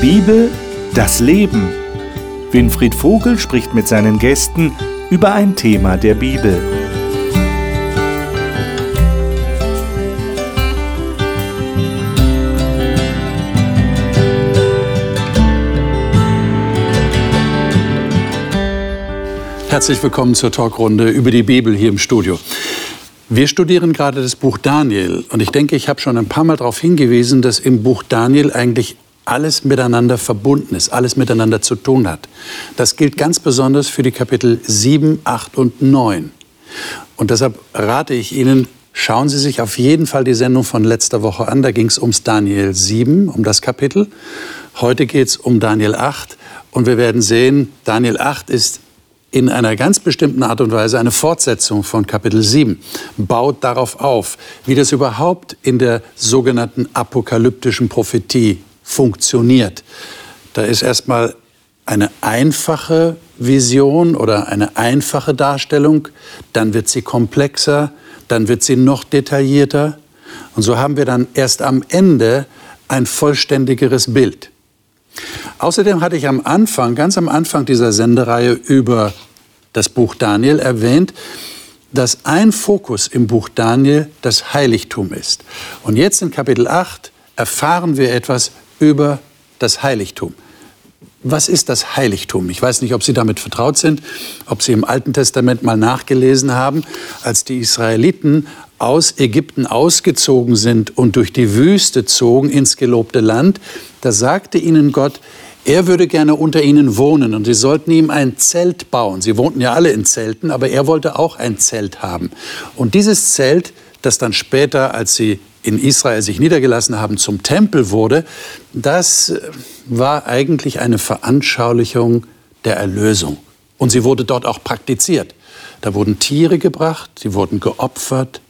Bibel, das Leben. Winfried Vogel spricht mit seinen Gästen über ein Thema der Bibel. Herzlich willkommen zur Talkrunde über die Bibel hier im Studio. Wir studieren gerade das Buch Daniel und ich denke, ich habe schon ein paar Mal darauf hingewiesen, dass im Buch Daniel eigentlich alles miteinander verbunden ist, alles miteinander zu tun hat. Das gilt ganz besonders für die Kapitel 7, 8 und 9. Und deshalb rate ich Ihnen, schauen Sie sich auf jeden Fall die Sendung von letzter Woche an. Da ging es ums Daniel 7, um das Kapitel. Heute geht es um Daniel 8 und wir werden sehen, Daniel 8 ist in einer ganz bestimmten Art und Weise eine Fortsetzung von Kapitel 7, baut darauf auf, wie das überhaupt in der sogenannten apokalyptischen Prophetie funktioniert. Da ist erstmal eine einfache Vision oder eine einfache Darstellung, dann wird sie komplexer, dann wird sie noch detaillierter und so haben wir dann erst am Ende ein vollständigeres Bild. Außerdem hatte ich am Anfang, ganz am Anfang dieser Sendereihe über das Buch Daniel erwähnt, dass ein Fokus im Buch Daniel das Heiligtum ist. Und jetzt in Kapitel 8 erfahren wir etwas über das Heiligtum. Was ist das Heiligtum? Ich weiß nicht, ob Sie damit vertraut sind, ob Sie im Alten Testament mal nachgelesen haben, als die Israeliten aus Ägypten ausgezogen sind und durch die Wüste zogen ins gelobte Land, da sagte ihnen Gott, er würde gerne unter ihnen wohnen und sie sollten ihm ein Zelt bauen. Sie wohnten ja alle in Zelten, aber er wollte auch ein Zelt haben. Und dieses Zelt, das dann später, als sie in Israel sich niedergelassen haben, zum Tempel wurde, das äh, war eigentlich eine Veranschaulichung der Erlösung. Und sie wurde dort auch praktiziert. Da wurden Tiere gebracht, sie wurden geopfert,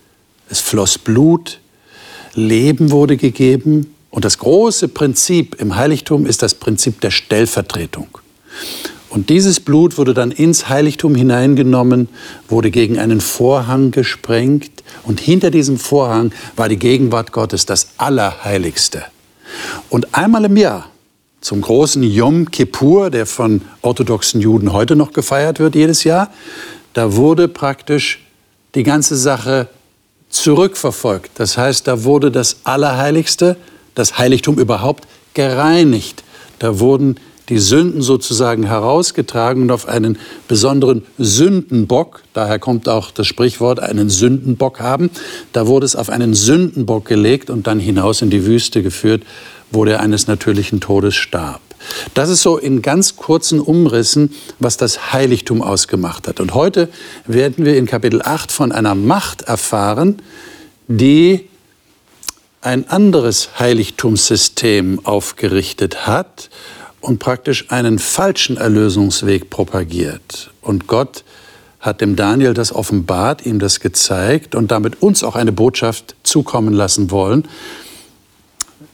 es floss Blut, Leben wurde gegeben und das große Prinzip im Heiligtum ist das Prinzip der Stellvertretung. Und dieses Blut wurde dann ins Heiligtum hineingenommen, wurde gegen einen Vorhang gesprengt und hinter diesem Vorhang war die Gegenwart Gottes das Allerheiligste. Und einmal im Jahr, zum großen Yom Kippur, der von orthodoxen Juden heute noch gefeiert wird jedes Jahr, da wurde praktisch die ganze Sache zurückverfolgt. Das heißt, da wurde das Allerheiligste das Heiligtum überhaupt gereinigt. Da wurden die Sünden sozusagen herausgetragen und auf einen besonderen Sündenbock, daher kommt auch das Sprichwort, einen Sündenbock haben, da wurde es auf einen Sündenbock gelegt und dann hinaus in die Wüste geführt, wo der eines natürlichen Todes starb. Das ist so in ganz kurzen Umrissen, was das Heiligtum ausgemacht hat. Und heute werden wir in Kapitel 8 von einer Macht erfahren, die ein anderes Heiligtumssystem aufgerichtet hat und praktisch einen falschen Erlösungsweg propagiert. Und Gott hat dem Daniel das offenbart, ihm das gezeigt und damit uns auch eine Botschaft zukommen lassen wollen,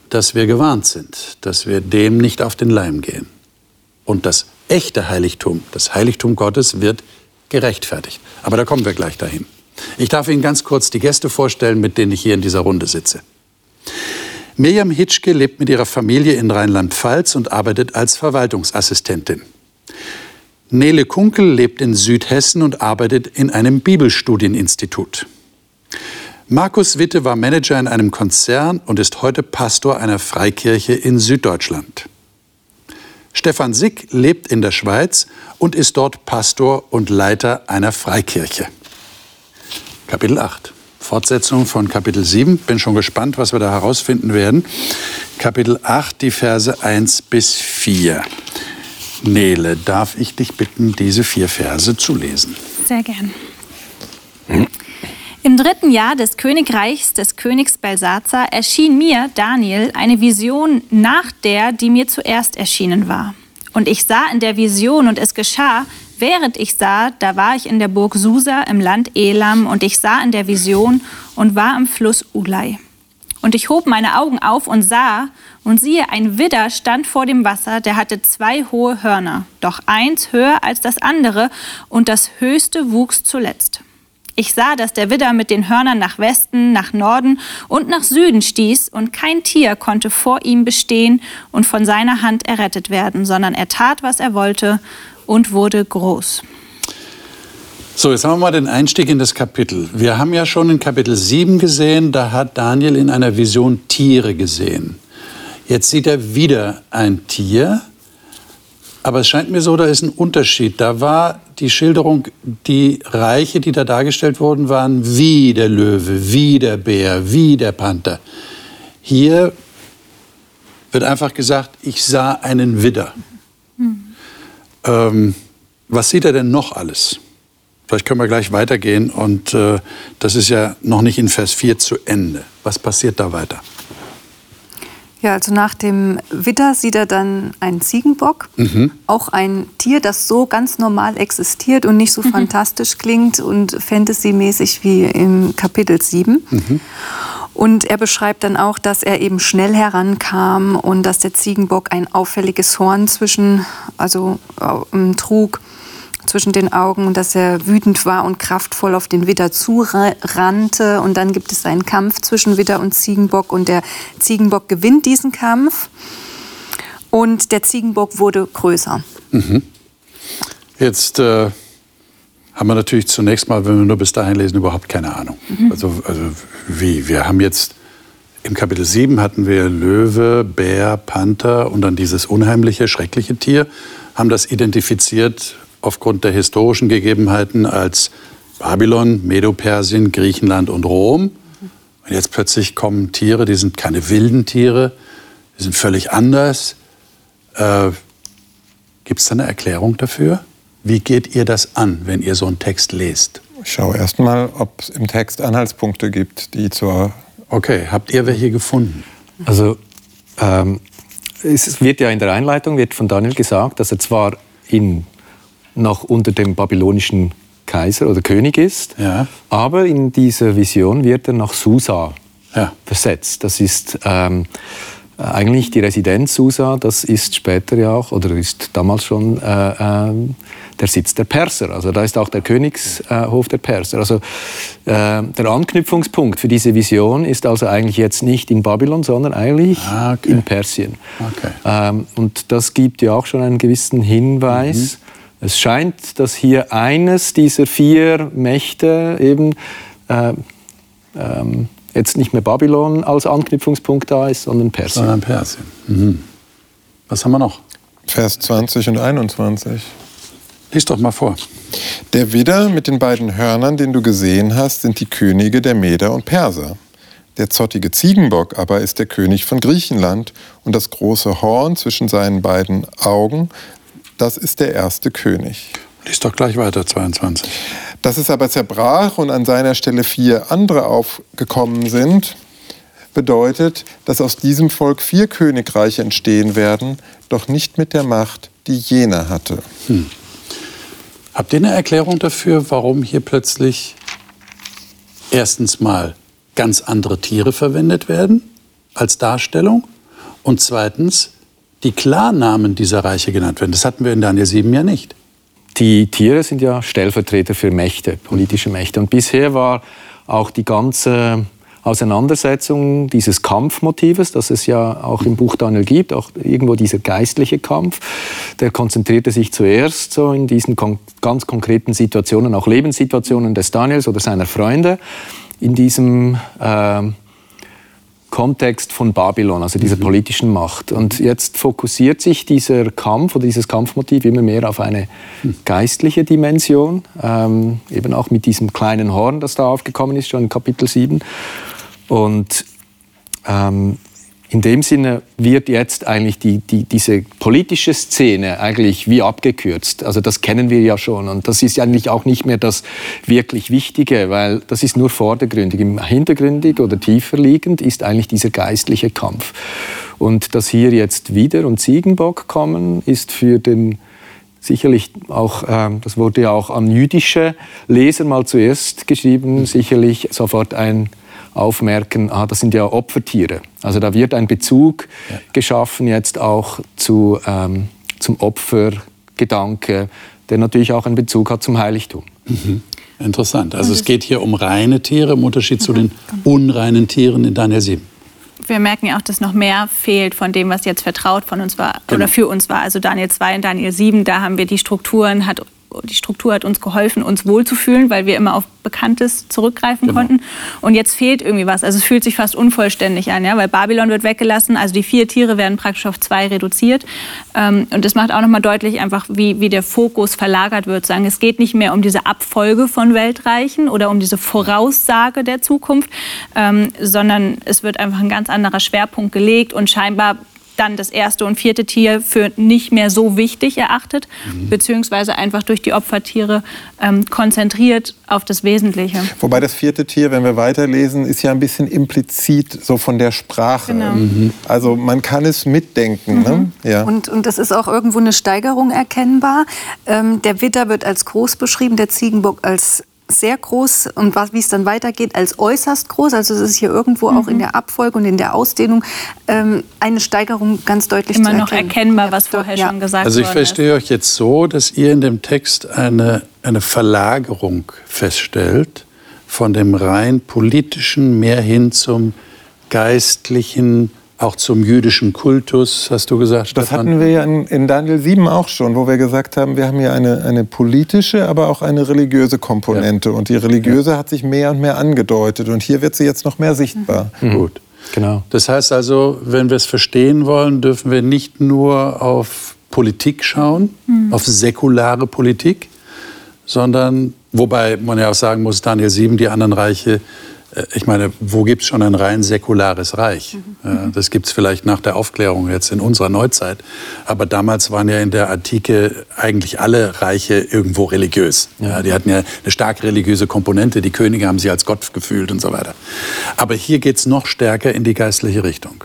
dass wir gewarnt sind, dass wir dem nicht auf den Leim gehen. Und das echte Heiligtum, das Heiligtum Gottes wird gerechtfertigt. Aber da kommen wir gleich dahin. Ich darf Ihnen ganz kurz die Gäste vorstellen, mit denen ich hier in dieser Runde sitze. Mirjam Hitschke lebt mit ihrer Familie in Rheinland-Pfalz und arbeitet als Verwaltungsassistentin. Nele Kunkel lebt in Südhessen und arbeitet in einem Bibelstudieninstitut. Markus Witte war Manager in einem Konzern und ist heute Pastor einer Freikirche in Süddeutschland. Stefan Sick lebt in der Schweiz und ist dort Pastor und Leiter einer Freikirche. Kapitel 8. Fortsetzung von Kapitel 7. Bin schon gespannt, was wir da herausfinden werden. Kapitel 8, die Verse 1 bis 4. Nele, darf ich dich bitten, diese vier Verse zu lesen? Sehr gern. Im dritten Jahr des Königreichs des Königs Belsazar erschien mir, Daniel, eine Vision nach der, die mir zuerst erschienen war. Und ich sah in der Vision, und es geschah, Während ich sah, da war ich in der Burg Susa im Land Elam und ich sah in der Vision und war am Fluss Ulai. Und ich hob meine Augen auf und sah, und siehe, ein Widder stand vor dem Wasser, der hatte zwei hohe Hörner, doch eins höher als das andere, und das höchste wuchs zuletzt. Ich sah, dass der Widder mit den Hörnern nach Westen, nach Norden und nach Süden stieß, und kein Tier konnte vor ihm bestehen und von seiner Hand errettet werden, sondern er tat, was er wollte und wurde groß. So, jetzt haben wir mal den Einstieg in das Kapitel. Wir haben ja schon in Kapitel 7 gesehen, da hat Daniel in einer Vision Tiere gesehen. Jetzt sieht er wieder ein Tier, aber es scheint mir so, da ist ein Unterschied. Da war die Schilderung, die Reiche, die da dargestellt wurden, waren wie der Löwe, wie der Bär, wie der Panther. Hier wird einfach gesagt, ich sah einen Widder. Hm. Ähm, was sieht er denn noch alles? Vielleicht können wir gleich weitergehen und äh, das ist ja noch nicht in Vers 4 zu Ende. Was passiert da weiter? Ja, also nach dem Widder sieht er dann einen Ziegenbock, mhm. auch ein Tier, das so ganz normal existiert und nicht so mhm. fantastisch klingt und fantasymäßig wie im Kapitel 7. Mhm. Und er beschreibt dann auch, dass er eben schnell herankam und dass der Ziegenbock ein auffälliges Horn zwischen, also äh, trug zwischen den Augen und dass er wütend war und kraftvoll auf den Widder zurannte. Und dann gibt es einen Kampf zwischen Widder und Ziegenbock und der Ziegenbock gewinnt diesen Kampf und der Ziegenbock wurde größer. Mhm. Jetzt äh, haben wir natürlich zunächst mal, wenn wir nur bis dahin lesen, überhaupt keine Ahnung. Mhm. Also, also wie? Wir haben jetzt im Kapitel 7 hatten wir Löwe, Bär, Panther und dann dieses unheimliche, schreckliche Tier, haben das identifiziert aufgrund der historischen Gegebenheiten als Babylon, Medo-Persien, Griechenland und Rom. Und jetzt plötzlich kommen Tiere, die sind keine wilden Tiere, die sind völlig anders. Äh, Gibt es da eine Erklärung dafür? Wie geht ihr das an, wenn ihr so einen Text lest? Ich schaue erst mal, ob es im Text Anhaltspunkte gibt, die zur. Okay, habt ihr welche gefunden? Also, ähm, es wird ja in der Einleitung wird von Daniel gesagt, dass er zwar in noch unter dem babylonischen Kaiser oder König ist. Ja. Aber in dieser Vision wird er nach Susa ja. versetzt. Das ist ähm, eigentlich die Residenz Susa, das ist später ja auch, oder ist damals schon äh, äh, der Sitz der Perser. Also da ist auch der Königshof der Perser. Also äh, der Anknüpfungspunkt für diese Vision ist also eigentlich jetzt nicht in Babylon, sondern eigentlich ah, okay. in Persien. Okay. Ähm, und das gibt ja auch schon einen gewissen Hinweis. Mhm es scheint, dass hier eines dieser vier Mächte eben äh, ähm, jetzt nicht mehr Babylon als Anknüpfungspunkt da ist, sondern Persien. Sondern Persien. Mhm. Was haben wir noch? Vers 20 und 21. Lies doch mal vor. Der Widder mit den beiden Hörnern, den du gesehen hast, sind die Könige der Meder und Perser. Der zottige Ziegenbock aber ist der König von Griechenland und das große Horn zwischen seinen beiden Augen das ist der erste König. Lies doch gleich weiter, 22. Dass es aber zerbrach und an seiner Stelle vier andere aufgekommen sind, bedeutet, dass aus diesem Volk vier Königreiche entstehen werden, doch nicht mit der Macht, die jener hatte. Hm. Habt ihr eine Erklärung dafür, warum hier plötzlich erstens mal ganz andere Tiere verwendet werden als Darstellung und zweitens die Klarnamen dieser Reiche genannt werden. Das hatten wir in Daniel 7 ja nicht. Die Tiere sind ja Stellvertreter für Mächte, politische Mächte. Und bisher war auch die ganze Auseinandersetzung dieses Kampfmotives, das es ja auch im Buch Daniel gibt, auch irgendwo dieser geistliche Kampf, der konzentrierte sich zuerst so in diesen kon ganz konkreten Situationen, auch Lebenssituationen des Daniels oder seiner Freunde, in diesem äh, Kontext von Babylon, also dieser mhm. politischen Macht. Und jetzt fokussiert sich dieser Kampf oder dieses Kampfmotiv immer mehr auf eine mhm. geistliche Dimension, ähm, eben auch mit diesem kleinen Horn, das da aufgekommen ist, schon in Kapitel 7. Und ähm, in dem Sinne wird jetzt eigentlich die, die, diese politische Szene eigentlich wie abgekürzt. Also das kennen wir ja schon und das ist eigentlich auch nicht mehr das wirklich Wichtige, weil das ist nur vordergründig. Im Hintergründig oder tiefer liegend ist eigentlich dieser geistliche Kampf. Und dass hier jetzt Wider und Ziegenbock kommen, ist für den sicherlich auch, äh, das wurde ja auch an jüdische Leser mal zuerst geschrieben, sicherlich sofort ein aufmerken, ah, das sind ja Opfertiere. Also da wird ein Bezug ja. geschaffen jetzt auch zu, ähm, zum Opfergedanke, der natürlich auch einen Bezug hat zum Heiligtum. Mhm. Interessant. Also es geht hier um reine Tiere im Unterschied zu den unreinen Tieren in Daniel 7. Wir merken ja auch, dass noch mehr fehlt von dem, was jetzt vertraut von uns war Genau. oder für uns war. Also Daniel 2 und Daniel 7, da haben wir die Strukturen, hat, die Struktur hat uns geholfen, uns wohlzufühlen, weil wir immer auf Bekanntes zurückgreifen Genau. konnten. Und jetzt fehlt irgendwie was. Also es fühlt sich fast unvollständig an, ja? weil Babylon wird weggelassen. Also die vier Tiere werden praktisch auf zwei reduziert. Ähm, und das macht auch nochmal deutlich, einfach wie, wie der Fokus verlagert wird. Sagen, es geht nicht mehr um diese Abfolge von Weltreichen oder um diese Voraussage der Zukunft, ähm, sondern es wird einfach ein ganz anderer Schwerpunkt gelegt und scheinbar dann das erste und vierte Tier für nicht mehr so wichtig erachtet, beziehungsweise einfach durch die Opfertiere ähm, konzentriert auf das Wesentliche. Wobei das vierte Tier, wenn wir weiterlesen, ist ja ein bisschen implizit so von der Sprache. Genau. Also man kann es mitdenken. Ne? Ja. Und, und es ist auch irgendwo eine Steigerung erkennbar. Ähm, der Widder wird als groß beschrieben, der Ziegenbock als sehr groß und was, wie es dann weitergeht, als äußerst groß. Also es ist hier irgendwo auch in der Abfolge und in der Ausdehnung ähm, eine Steigerung ganz deutlich Immer zu noch erkennen. erkennbar, Ja, was vorher ja. schon gesagt Also ich worden ist. verstehe euch jetzt so, dass ihr in dem Text eine, eine Verlagerung feststellt von dem rein politischen mehr hin zum geistlichen, auch zum jüdischen Kultus, hast du gesagt, Das Stefan? hatten wir ja in, in Daniel 7 auch schon, wo wir gesagt haben, wir haben hier eine, eine politische, aber auch eine religiöse Komponente. Und die religiöse hat sich mehr und mehr angedeutet. Und hier wird sie jetzt noch mehr sichtbar. Gut. Genau. Das heißt also, wenn wir es verstehen wollen, dürfen wir nicht nur auf Politik schauen, auf säkulare Politik, sondern, wobei man ja auch sagen muss, Daniel 7, die anderen Reiche, ich meine, wo gibt es schon ein rein säkulares Reich? Ja, das gibt es vielleicht nach der Aufklärung jetzt in unserer Neuzeit. Aber damals waren ja in der Antike eigentlich alle Reiche irgendwo religiös. Ja, die hatten ja eine stark religiöse Komponente. Die Könige haben sich als Gott gefühlt und so weiter. Aber hier geht es noch stärker in die geistliche Richtung.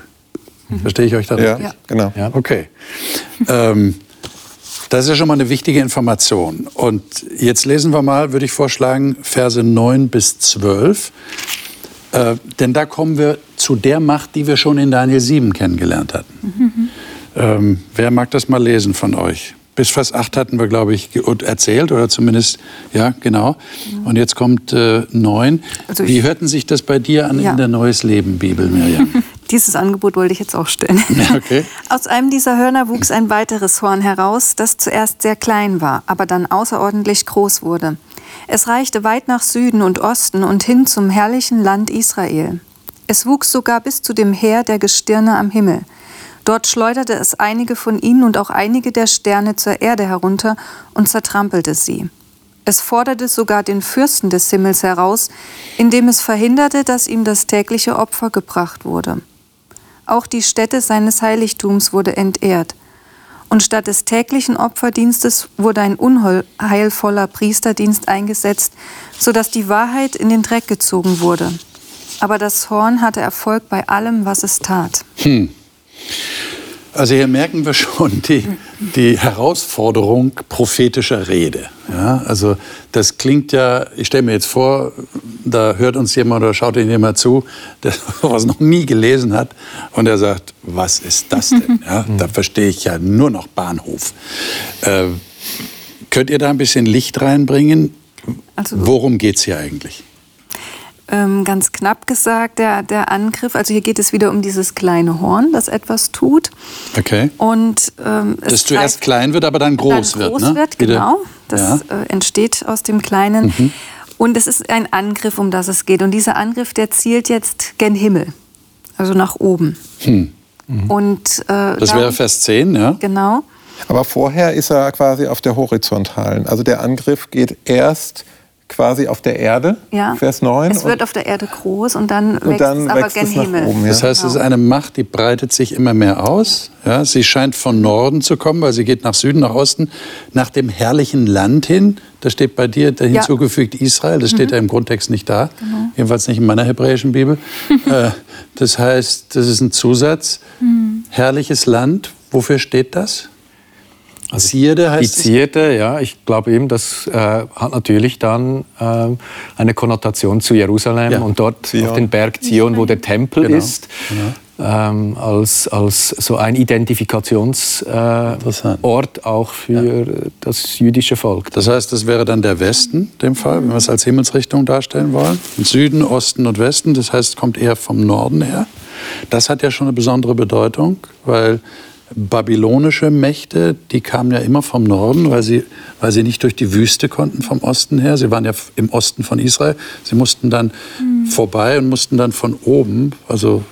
Verstehe ich euch da Ja, richtig? genau. Ja. Okay. Ähm, das ist ja schon mal eine wichtige Information. Und jetzt lesen wir mal, würde ich vorschlagen, Verse 9 bis 12. Äh, denn da kommen wir zu der Macht, die wir schon in Daniel 7 kennengelernt hatten. Ähm, wer mag das mal lesen von euch? Bis Vers 8 hatten wir, glaube ich, erzählt, oder zumindest, ja, genau. Und jetzt kommt äh, 9. Also Wie hörten sich das bei dir an Ja. in der Neues Leben Bibel, Mirjam? Dieses Angebot wollte ich jetzt auch stellen. Okay. Aus einem dieser Hörner wuchs ein weiteres Horn heraus, das zuerst sehr klein war, aber dann außerordentlich groß wurde. Es reichte weit nach Süden und Osten und hin zum herrlichen Land Israel. Es wuchs sogar bis zu dem Heer der Gestirne am Himmel. Dort schleuderte es einige von ihnen und auch einige der Sterne zur Erde herunter und zertrampelte sie. Es forderte sogar den Fürsten des Himmels heraus, indem es verhinderte, dass ihm das tägliche Opfer gebracht wurde. Auch die Stätte seines Heiligtums wurde entehrt. Und statt des täglichen Opferdienstes wurde ein unheilvoller Priesterdienst eingesetzt, sodass die Wahrheit in den Dreck gezogen wurde. Aber das Horn hatte Erfolg bei allem, was es tat. Also hier merken wir schon die, die Herausforderung prophetischer Rede. Ja, also das klingt ja, ich stelle mir jetzt vor, da hört uns jemand oder schaut Ihnen jemand zu, der sowas noch nie gelesen hat und der sagt, was ist das denn? Ja, da verstehe ich ja nur noch Bahnhof. Äh, könnt ihr da ein bisschen Licht reinbringen? Also- Worum geht es hier eigentlich? Ähm, ganz knapp gesagt, der, der Angriff, also hier geht es wieder um dieses kleine Horn, das etwas tut. Okay. Und, ähm, es Das zuerst klein wird, aber dann groß dann wird. groß ne? wird, genau. Das ja. äh, entsteht aus dem Kleinen. Und es ist ein Angriff, um das es geht. Und dieser Angriff, der zielt jetzt gen Himmel, also nach oben. Und, äh, Hm. Das wäre Vers 10, ja? Genau. Aber vorher ist er quasi auf der horizontalen. Also der Angriff geht erst quasi auf der Erde, Ja. Vers 9. Es wird auf der Erde groß und dann und wächst dann es aber wächst gen es nach Himmel. oben. Ja. Das heißt, es ist Genau. eine Macht, die breitet sich immer mehr aus. Ja, sie scheint von Norden zu kommen, weil sie geht nach Süden, nach Osten, nach dem herrlichen Land hin. Da steht bei dir da Ja. Mhm. hinzugefügt Israel. Das steht ja im Grundtext nicht da. Genau. Jedenfalls nicht in meiner hebräischen Bibel. äh, das heißt, das ist ein Zusatz. Mhm. Herrliches Land. Wofür steht das? Zierde Die heißt es. Zierde, ja, ich glaube eben, das äh, hat natürlich dann äh, eine Konnotation zu Jerusalem Ja. und dort Zion. auf den Berg Zion, wo der Tempel Genau. ist. ähm, als, als so ein Identifikationsort äh, auch für ja. das jüdische Volk. Das heißt, das wäre dann der Westen, dem Fall, wenn wir es als Himmelsrichtung darstellen wollen. Süden, Osten und Westen, das heißt, kommt eher vom Norden her. Das hat ja schon eine besondere Bedeutung, weil babylonische Mächte, die kamen ja immer vom Norden, weil sie, weil sie nicht durch die Wüste konnten vom Osten her. Sie waren ja im Osten von Israel. Sie mussten dann mhm. vorbei und mussten dann von oben, also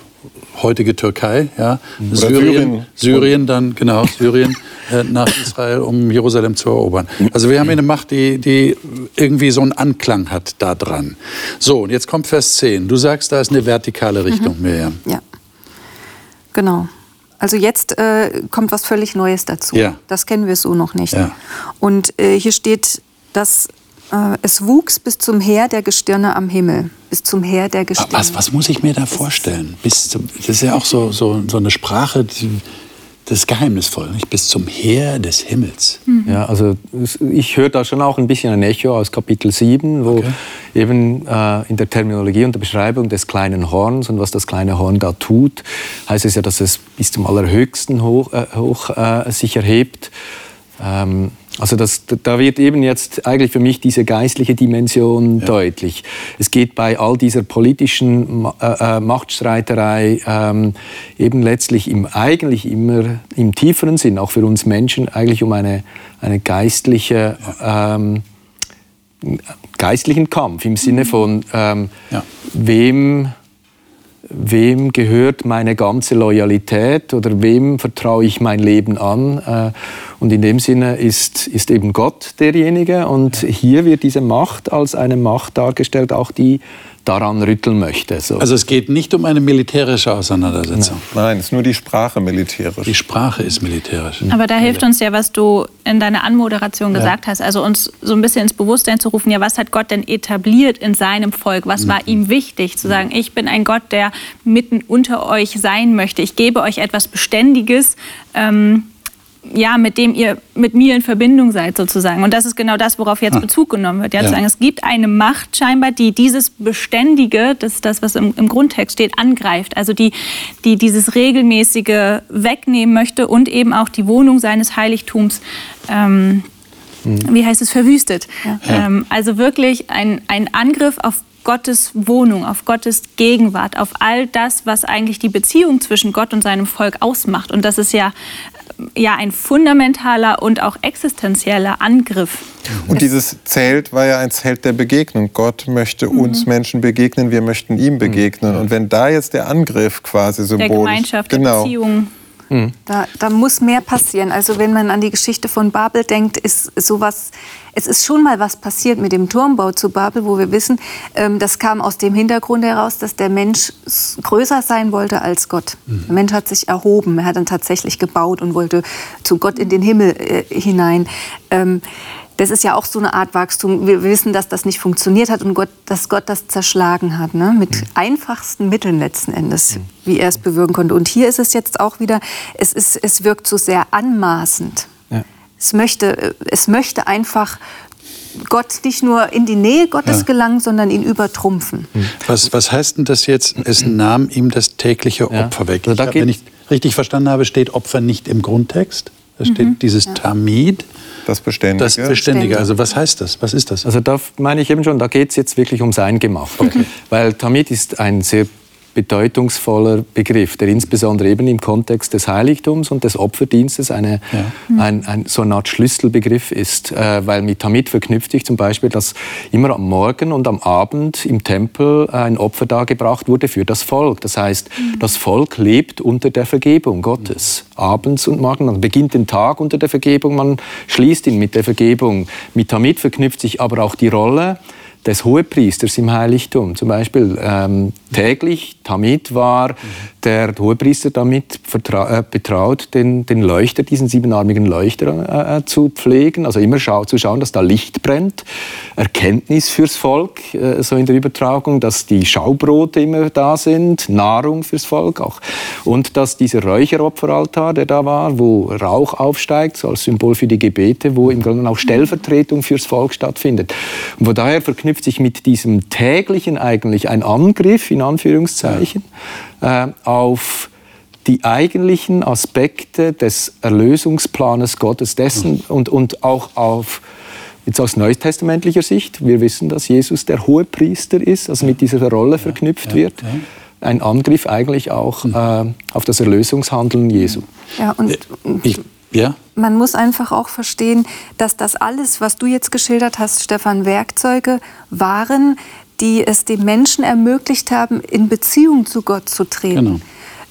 heutige Türkei, ja, Syrien, Syrien, dann genau Syrien äh, nach Israel, um Jerusalem zu erobern. Also wir haben hier eine Macht, die, die irgendwie so einen Anklang hat da dran. So, und jetzt kommt Vers 10. Du sagst, da ist eine vertikale Richtung, mhm. Miriam. Ja, genau. Also jetzt äh, kommt was völlig Neues dazu. Ja. Das kennen wir so noch nicht. Ja. Und äh, hier steht, dass äh, es wuchs bis zum Heer der Gestirne am Himmel. Bis zum Heer der Gestirne. Was, was muss ich mir da vorstellen? Bis zum, das ist ja auch so, so, so eine Sprache, die, das ist geheimnisvoll, nicht? bis zum Heer des Himmels. Mhm. Ja, also ich höre da schon auch ein bisschen ein Echo aus Kapitel 7, wo okay. eben äh, in der Terminologie und der Beschreibung des kleinen Horns und was das kleine Horn da tut, heißt es ja, dass es bis zum Allerhöchsten hoch, äh, hoch äh, sich erhebt. Ähm, also das, da wird eben jetzt eigentlich für mich diese geistliche Dimension ja. deutlich. Es geht bei all dieser politischen äh, äh, Machtstreiterei ähm, eben letztlich im, eigentlich immer im tieferen Sinn, auch für uns Menschen, eigentlich um eine, eine geistliche, ähm, geistlichen Kampf im Sinne von ähm, ja. wem wem gehört meine ganze Loyalität oder wem vertraue ich mein Leben an. Äh, und in dem Sinne ist, ist eben Gott derjenige. Und hier wird diese Macht als eine Macht dargestellt, auch die daran rütteln möchte. So. Also es geht nicht um eine militärische Auseinandersetzung. Nein, es ist nur die Sprache militärisch. Die Sprache ist militärisch. Aber da hilft uns ja, was du in deiner Anmoderation gesagt ja. hast, also uns so ein bisschen ins Bewusstsein zu rufen, ja, was hat Gott denn etabliert in seinem Volk? Was war mhm. ihm wichtig? Zu sagen, ich bin ein Gott, der mitten unter euch sein möchte. Ich gebe euch etwas Beständiges. Ähm, ja, mit dem ihr mit mir in Verbindung seid sozusagen. Und das ist genau das, worauf jetzt ah. Bezug genommen wird. Ja, ja. Sagen, es gibt eine Macht scheinbar, die dieses Beständige, das ist das, was im, im Grundtext steht, angreift. Also die, die dieses regelmäßige wegnehmen möchte und eben auch die Wohnung seines Heiligtums ähm, mhm. wie heißt es, verwüstet. Ja. Ähm, also wirklich ein, ein Angriff auf Gottes Wohnung, auf Gottes Gegenwart, auf all das, was eigentlich die Beziehung zwischen Gott und seinem Volk ausmacht. Und das ist ja ja ein fundamentaler und auch existenzieller Angriff. Und dieses Zelt war ja ein Zelt der Begegnung. Gott möchte mhm. uns Menschen begegnen, wir möchten ihm begegnen. Und wenn da jetzt der Angriff quasi symbolisch... Der Gemeinschaft, genau, der Beziehung. Da, da, muss mehr passieren. Also wenn man an die Geschichte von Babel denkt, ist sowas, es ist schon mal was passiert mit dem Turmbau zu Babel, wo wir wissen, ähm, das kam aus dem Hintergrund heraus, dass der Mensch größer sein wollte als Gott. Mhm. Der Mensch hat sich erhoben, er hat dann tatsächlich gebaut und wollte zu Gott in den Himmel äh, hinein. Ähm, das ist ja auch so eine Art Wachstum. Wir wissen, dass das nicht funktioniert hat und Gott, dass Gott das zerschlagen hat, ne? mit mhm. einfachsten Mitteln letzten Endes, mhm. wie er es bewirken konnte. Und hier ist es jetzt auch wieder, es, ist, es wirkt so sehr anmaßend. Ja. Es, möchte, es möchte einfach Gott nicht nur in die Nähe Gottes ja. gelangen, sondern ihn übertrumpfen. Mhm. Was, was heißt denn das jetzt? Es nahm ihm das tägliche Opfer ja. weg. Also ich, wenn ich richtig verstanden habe, steht Opfer nicht im Grundtext. Da steht mhm. dieses ja. Tamid. Das Beständige. Das Beständige. Also was heißt das? Was ist das? Also da meine ich eben schon, da geht es jetzt wirklich um sein Gemacht. Okay. Weil Tamid ist ein sehr bedeutungsvoller Begriff, der insbesondere eben im Kontext des Heiligtums und des Opferdienstes eine, ja. ein, ein, so eine Art Schlüsselbegriff ist. Äh, weil mit damit verknüpft sich zum Beispiel, dass immer am Morgen und am Abend im Tempel ein Opfer dargebracht wurde für das Volk. Das heißt, mhm. das Volk lebt unter der Vergebung Gottes. Abends und morgen. Man beginnt den Tag unter der Vergebung, man schließt ihn mit der Vergebung. Mit damit verknüpft sich aber auch die Rolle, des Hohepriesters im Heiligtum. Zum Beispiel ähm, täglich, Tamid war der Hohepriester damit äh, betraut, den, den Leuchter, diesen siebenarmigen Leuchter äh, äh, zu pflegen. Also immer schau zu schauen, dass da Licht brennt. Erkenntnis fürs Volk, äh, so in der Übertragung, dass die Schaubrote immer da sind, Nahrung fürs Volk auch. Und dass dieser Räucheropferaltar, der da war, wo Rauch aufsteigt, so als Symbol für die Gebete, wo im Grunde auch Stellvertretung fürs Volk stattfindet. Und von daher verknüpft sich mit diesem täglichen eigentlich ein Angriff, in Anführungszeichen, äh, auf die eigentlichen Aspekte des Erlösungsplanes Gottes dessen mhm. und, und auch auf Jetzt aus neutestamentlicher Sicht, wir wissen, dass Jesus der Hohepriester ist, also mit dieser Rolle verknüpft wird. Ein Angriff eigentlich auch mhm. äh, auf das Erlösungshandeln Jesu. Ja, und ich, ja? man muss einfach auch verstehen, dass das alles, was du jetzt geschildert hast, Stefan, Werkzeuge waren, die es dem Menschen ermöglicht haben, in Beziehung zu Gott zu treten. Genau.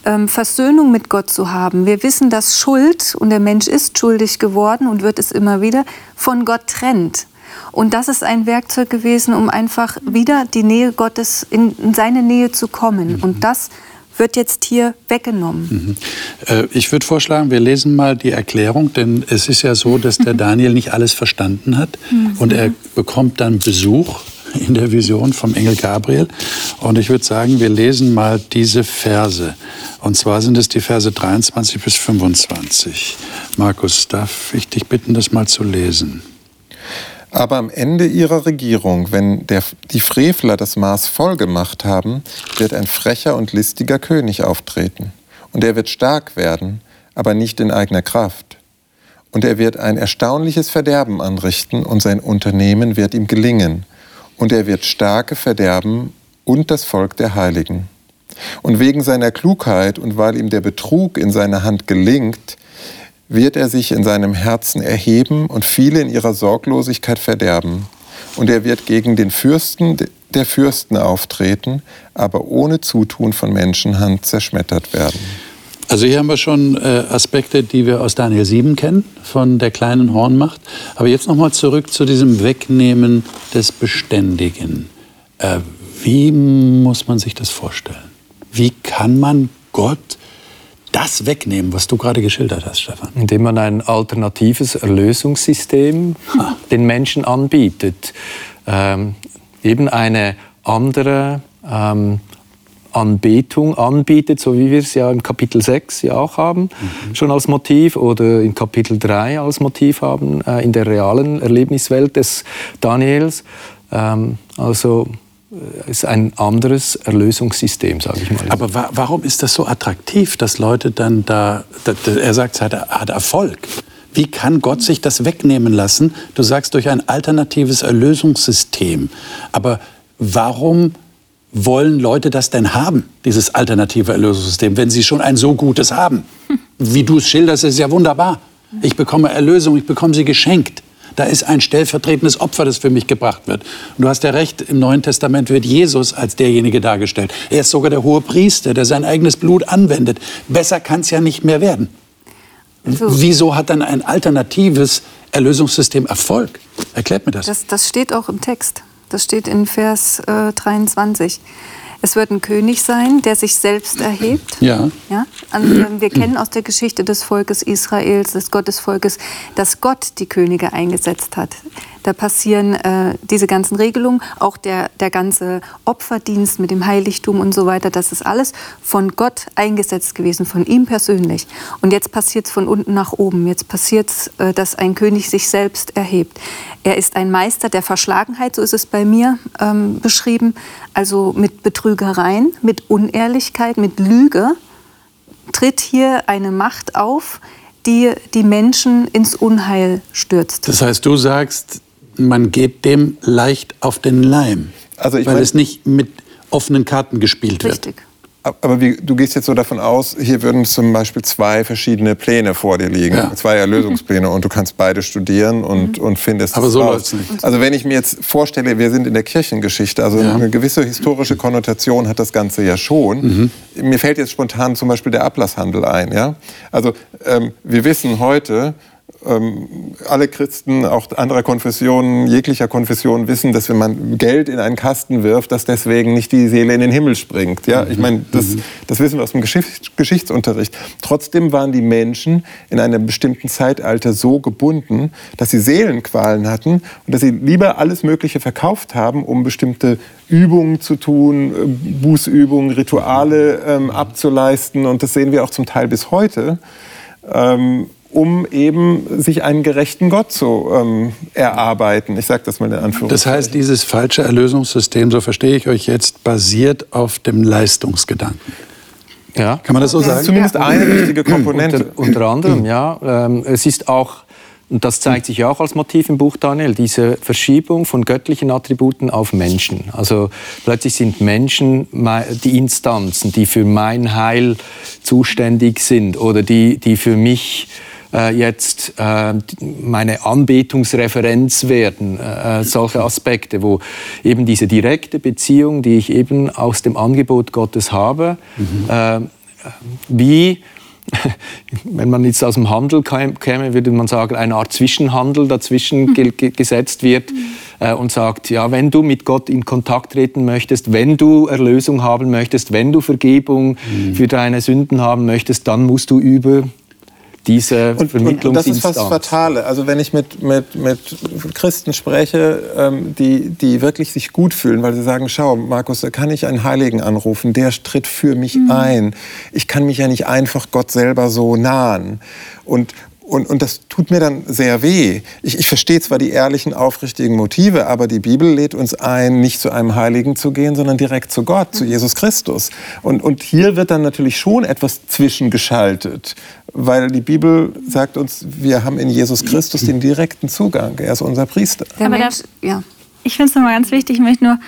Ähm, Versöhnung mit Gott zu haben. Wir wissen, dass Schuld, und der Mensch ist schuldig geworden und wird es immer wieder, von Gott trennt. Und das ist ein Werkzeug gewesen, um einfach wieder die Nähe Gottes in, in seine Nähe zu kommen. Mhm. Und das wird jetzt hier weggenommen. Mhm. Äh, ich würde vorschlagen, wir lesen mal die Erklärung, denn es ist ja so, dass der Daniel nicht alles verstanden hat mhm. und er bekommt dann Besuch in der Vision vom Engel Gabriel. Und ich würde sagen, wir lesen mal diese Verse. Und zwar sind es die Verse 23 bis 25. Markus, darf ich dich bitten, das mal zu lesen? Aber am Ende ihrer Regierung, wenn der, die Frevler das Maß voll gemacht haben, wird ein frecher und listiger König auftreten. Und er wird stark werden, aber nicht in eigener Kraft. Und er wird ein erstaunliches Verderben anrichten und sein Unternehmen wird ihm gelingen und er wird Starke verderben und das Volk der Heiligen. Und wegen seiner Klugheit und weil ihm der Betrug in seiner Hand gelingt, wird er sich in seinem Herzen erheben und viele in ihrer Sorglosigkeit verderben. Und er wird gegen den Fürsten der Fürsten auftreten, aber ohne Zutun von Menschenhand zerschmettert werden. Also hier haben wir schon äh, Aspekte, die wir aus Daniel 7 kennen, von der kleinen Hornmacht. Aber jetzt nochmal zurück zu diesem Wegnehmen des Beständigen. Äh, wie muss man sich das vorstellen? Wie kann man Gott das wegnehmen, was du gerade geschildert hast, Stefan? Indem man ein alternatives Erlösungssystem ha. den Menschen anbietet. Ähm, eben eine andere ähm, Anbetung anbietet, so wie wir es ja im Kapitel 6 ja auch haben, mhm. schon als Motiv oder in Kapitel 3 als Motiv haben, äh, in der realen Erlebniswelt des Daniels. Ähm, also äh, ist ein anderes Erlösungssystem, sage ich mal. Aber wa warum ist das so attraktiv, dass Leute dann da, da er sagt, es hat, hat Erfolg. Wie kann Gott sich das wegnehmen lassen? Du sagst durch ein alternatives Erlösungssystem. Aber warum wollen Leute das denn haben, dieses alternative Erlösungssystem, wenn sie schon ein so gutes haben? Wie du es schilderst, ist ja wunderbar. Ich bekomme Erlösung, ich bekomme sie geschenkt. Da ist ein stellvertretendes Opfer, das für mich gebracht wird. Und du hast ja recht, im Neuen Testament wird Jesus als derjenige dargestellt. Er ist sogar der hohe Priester, der sein eigenes Blut anwendet. Besser kann es ja nicht mehr werden. So. Wieso hat dann ein alternatives Erlösungssystem Erfolg? Erklärt mir das. Das, das steht auch im Text. Das steht in Vers äh, 23. Es wird ein König sein, der sich selbst erhebt. Ja. ja? Und, äh, wir kennen aus der Geschichte des Volkes Israels, des Gottesvolkes, dass Gott die Könige eingesetzt hat. Da passieren äh, diese ganzen Regelungen, auch der, der ganze Opferdienst mit dem Heiligtum und so weiter. Das ist alles von Gott eingesetzt gewesen, von ihm persönlich. Und jetzt passiert es von unten nach oben. Jetzt passiert es, äh, dass ein König sich selbst erhebt. Er ist ein Meister der Verschlagenheit, so ist es bei mir ähm, beschrieben. Also mit Betrügereien, mit Unehrlichkeit, mit Lüge tritt hier eine Macht auf, die die Menschen ins Unheil stürzt. Das heißt, du sagst, man geht dem leicht auf den Leim, also weil mein, es nicht mit offenen Karten gespielt richtig. wird. Aber wie, du gehst jetzt so davon aus, hier würden zum Beispiel zwei verschiedene Pläne vor dir liegen, ja. zwei Erlösungspläne und du kannst beide studieren und, mhm. und findest Aber so läuft es nicht. Also wenn ich mir jetzt vorstelle, wir sind in der Kirchengeschichte, also ja. eine gewisse historische Konnotation hat das Ganze ja schon. Mhm. Mir fällt jetzt spontan zum Beispiel der Ablasshandel ein. Ja? Also ähm, wir wissen heute, ähm, alle Christen, auch anderer Konfessionen, jeglicher Konfession wissen, dass wenn man Geld in einen Kasten wirft, dass deswegen nicht die Seele in den Himmel springt. Ja, ich meine, das, mhm. das wissen wir aus dem Geschichts Geschichtsunterricht. Trotzdem waren die Menschen in einem bestimmten Zeitalter so gebunden, dass sie Seelenqualen hatten und dass sie lieber alles Mögliche verkauft haben, um bestimmte Übungen zu tun, äh, Bußübungen, Rituale ähm, abzuleisten. Und das sehen wir auch zum Teil bis heute. Ähm, um eben sich einen gerechten Gott zu ähm, erarbeiten. Ich sage das mal in Anführungszeichen. Das heißt, dieses falsche Erlösungssystem, so verstehe ich euch jetzt, basiert auf dem Leistungsgedanken. Ja. Kann man das so sagen? Das ist zumindest eine wichtige Komponente. Unter, unter anderem, ja. Ähm, es ist auch und das zeigt sich auch als Motiv im Buch Daniel, diese Verschiebung von göttlichen Attributen auf Menschen. Also plötzlich sind Menschen die Instanzen, die für mein Heil zuständig sind oder die, die für mich äh, jetzt äh, meine Anbetungsreferenz werden. Äh, solche Aspekte, wo eben diese direkte Beziehung, die ich eben aus dem Angebot Gottes habe, mhm. Äh, wie wenn man jetzt aus dem Handel käme, würde man sagen, eine Art Zwischenhandel dazwischen mhm. gesetzt wird mhm. äh, und sagt, ja, wenn du mit Gott in Kontakt treten möchtest, wenn du Erlösung haben möchtest, wenn du Vergebung mhm. für deine Sünden haben möchtest, dann musst du über diese und, und, und das ist fast Fatale. Also wenn ich mit, mit, mit Christen spreche, ähm, die, die wirklich sich gut fühlen, weil sie sagen, schau, Markus, da kann ich einen Heiligen anrufen, der tritt für mich mhm. ein. Ich kann mich ja nicht einfach Gott selber so nahen. Und, und, und das tut mir dann sehr weh. Ich, ich verstehe zwar die ehrlichen, aufrichtigen Motive, aber die Bibel lädt uns ein, nicht zu einem Heiligen zu gehen, sondern direkt zu Gott, zu Jesus Christus. Und, und hier wird dann natürlich schon etwas zwischengeschaltet, weil die Bibel sagt uns, wir haben in Jesus Christus den direkten Zugang. Er ist unser Priester. Aber das, ja. Ich finde es nochmal ganz wichtig, ich möchte nur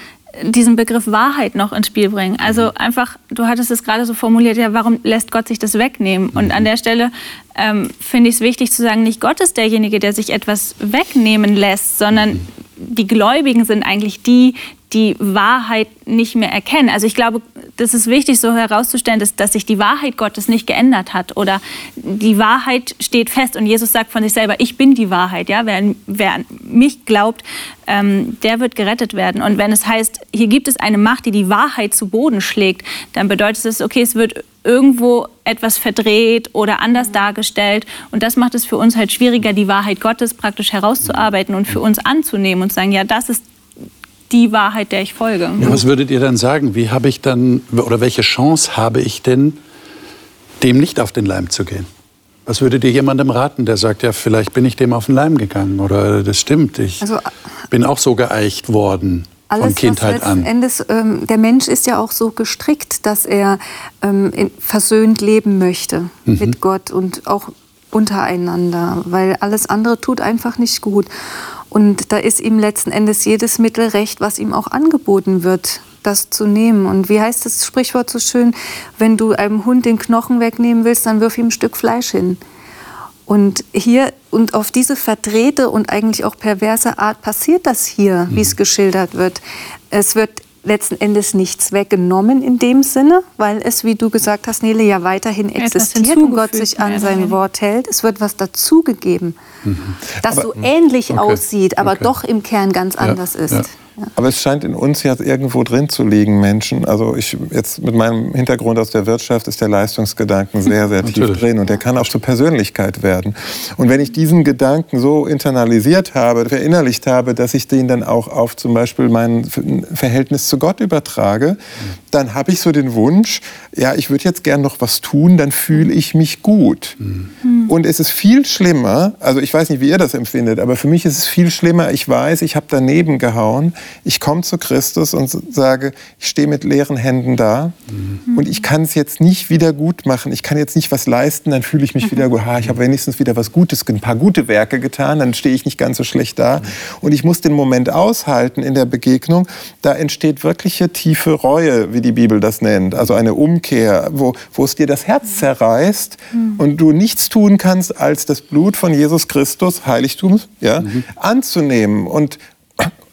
diesen Begriff Wahrheit noch ins Spiel bringen. Also mhm. einfach, du hattest es gerade so formuliert, ja, warum lässt Gott sich das wegnehmen? Und an mhm. der Stelle ähm, finde ich es wichtig zu sagen, nicht Gott ist derjenige, der sich etwas wegnehmen lässt, sondern mhm. die Gläubigen sind eigentlich die, die Wahrheit nicht mehr erkennen. Also ich glaube, das ist wichtig so herauszustellen, dass, dass sich die Wahrheit Gottes nicht geändert hat oder die Wahrheit steht fest und Jesus sagt von sich selber, ich bin die Wahrheit. Ja? Wer, wer an mich glaubt, ähm, der wird gerettet werden. Und wenn es heißt, hier gibt es eine Macht, die die Wahrheit zu Boden schlägt, dann bedeutet es, okay, es wird irgendwo etwas verdreht oder anders dargestellt. Und das macht es für uns halt schwieriger, die Wahrheit Gottes praktisch herauszuarbeiten und für uns anzunehmen und zu sagen, ja, das ist die Wahrheit, der ich folge. Ja, was würdet ihr dann sagen? Wie habe ich dann oder welche Chance habe ich denn, dem nicht auf den Leim zu gehen? Was würdet ihr jemandem raten, der sagt, ja, vielleicht bin ich dem auf den Leim gegangen oder das stimmt, ich also, bin auch so geeicht worden alles, von Kindheit an. Endes, ähm, der Mensch ist ja auch so gestrickt, dass er ähm, in, versöhnt leben möchte mhm. mit Gott und auch untereinander, weil alles andere tut einfach nicht gut. Und da ist ihm letzten Endes jedes Mittel recht, was ihm auch angeboten wird, das zu nehmen. Und wie heißt das Sprichwort so schön? Wenn du einem Hund den Knochen wegnehmen willst, dann wirf ihm ein Stück Fleisch hin. Und hier und auf diese verdrehte und eigentlich auch perverse Art passiert das hier, mhm. wie es geschildert wird. Es wird letzten Endes nichts weggenommen in dem Sinne, weil es, wie du gesagt hast, Nele, ja weiterhin existiert und Gott sich an sein Wort hält. Es wird was dazugegeben, mhm. das aber, so ähnlich okay. aussieht, aber okay. doch im Kern ganz ja, anders ist. Ja. Aber es scheint in uns ja irgendwo drin zu liegen, Menschen. Also ich jetzt mit meinem Hintergrund aus der Wirtschaft ist der Leistungsgedanken sehr, sehr tief drin und der kann auch zur Persönlichkeit werden. Und wenn ich diesen Gedanken so internalisiert habe, verinnerlicht habe, dass ich den dann auch auf zum Beispiel mein Verhältnis zu Gott übertrage, dann habe ich so den Wunsch, ja, ich würde jetzt gern noch was tun, dann fühle ich mich gut. Mhm. Und es ist viel schlimmer, also ich weiß nicht, wie ihr das empfindet, aber für mich ist es viel schlimmer, ich weiß, ich habe daneben gehauen, ich komme zu Christus und sage, ich stehe mit leeren Händen da mhm. und ich kann es jetzt nicht wieder gut machen. Ich kann jetzt nicht was leisten, dann fühle ich mich mhm. wieder gut. Ich habe wenigstens wieder was Gutes, ein paar gute Werke getan, dann stehe ich nicht ganz so schlecht da. Und ich muss den Moment aushalten in der Begegnung. Da entsteht wirkliche tiefe Reue, wie die Bibel das nennt. Also eine Umkehr, wo, wo es dir das Herz zerreißt mhm. und du nichts tun kannst, als das Blut von Jesus Christus, Heiligtums, ja, mhm. anzunehmen. Und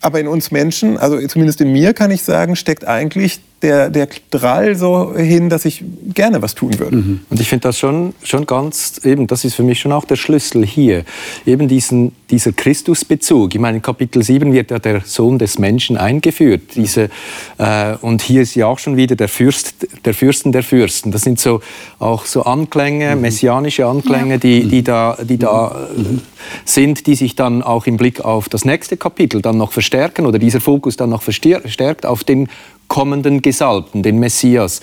aber in uns Menschen, also zumindest in mir kann ich sagen, steckt eigentlich der, der Drall so hin, dass ich gerne was tun würde. Mhm. Und ich finde das schon, schon ganz, eben, das ist für mich schon auch der Schlüssel hier. Eben diesen, dieser Christusbezug. Ich meine, in Kapitel 7 wird ja der Sohn des Menschen eingeführt. Diese, äh, und hier ist ja auch schon wieder der Fürst, der Fürsten der Fürsten. Das sind so auch so Anklänge, mhm. messianische Anklänge, ja. die, die da, die da mhm. sind, die sich dann auch im Blick auf das nächste Kapitel dann noch verstärken oder dieser Fokus dann noch verstärkt auf den kommenden Gesalbten, den Messias.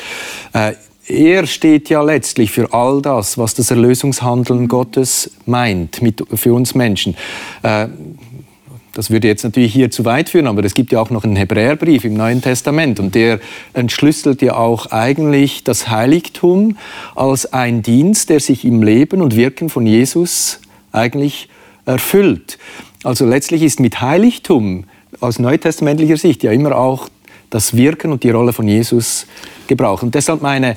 Äh, er steht ja letztlich für all das, was das Erlösungshandeln Gottes meint, mit, für uns Menschen. Äh, das würde jetzt natürlich hier zu weit führen, aber es gibt ja auch noch einen Hebräerbrief im Neuen Testament und der entschlüsselt ja auch eigentlich das Heiligtum als ein Dienst, der sich im Leben und Wirken von Jesus eigentlich erfüllt. Also letztlich ist mit Heiligtum aus neutestamentlicher Sicht ja immer auch das Wirken und die Rolle von Jesus gebraucht. Und deshalb meine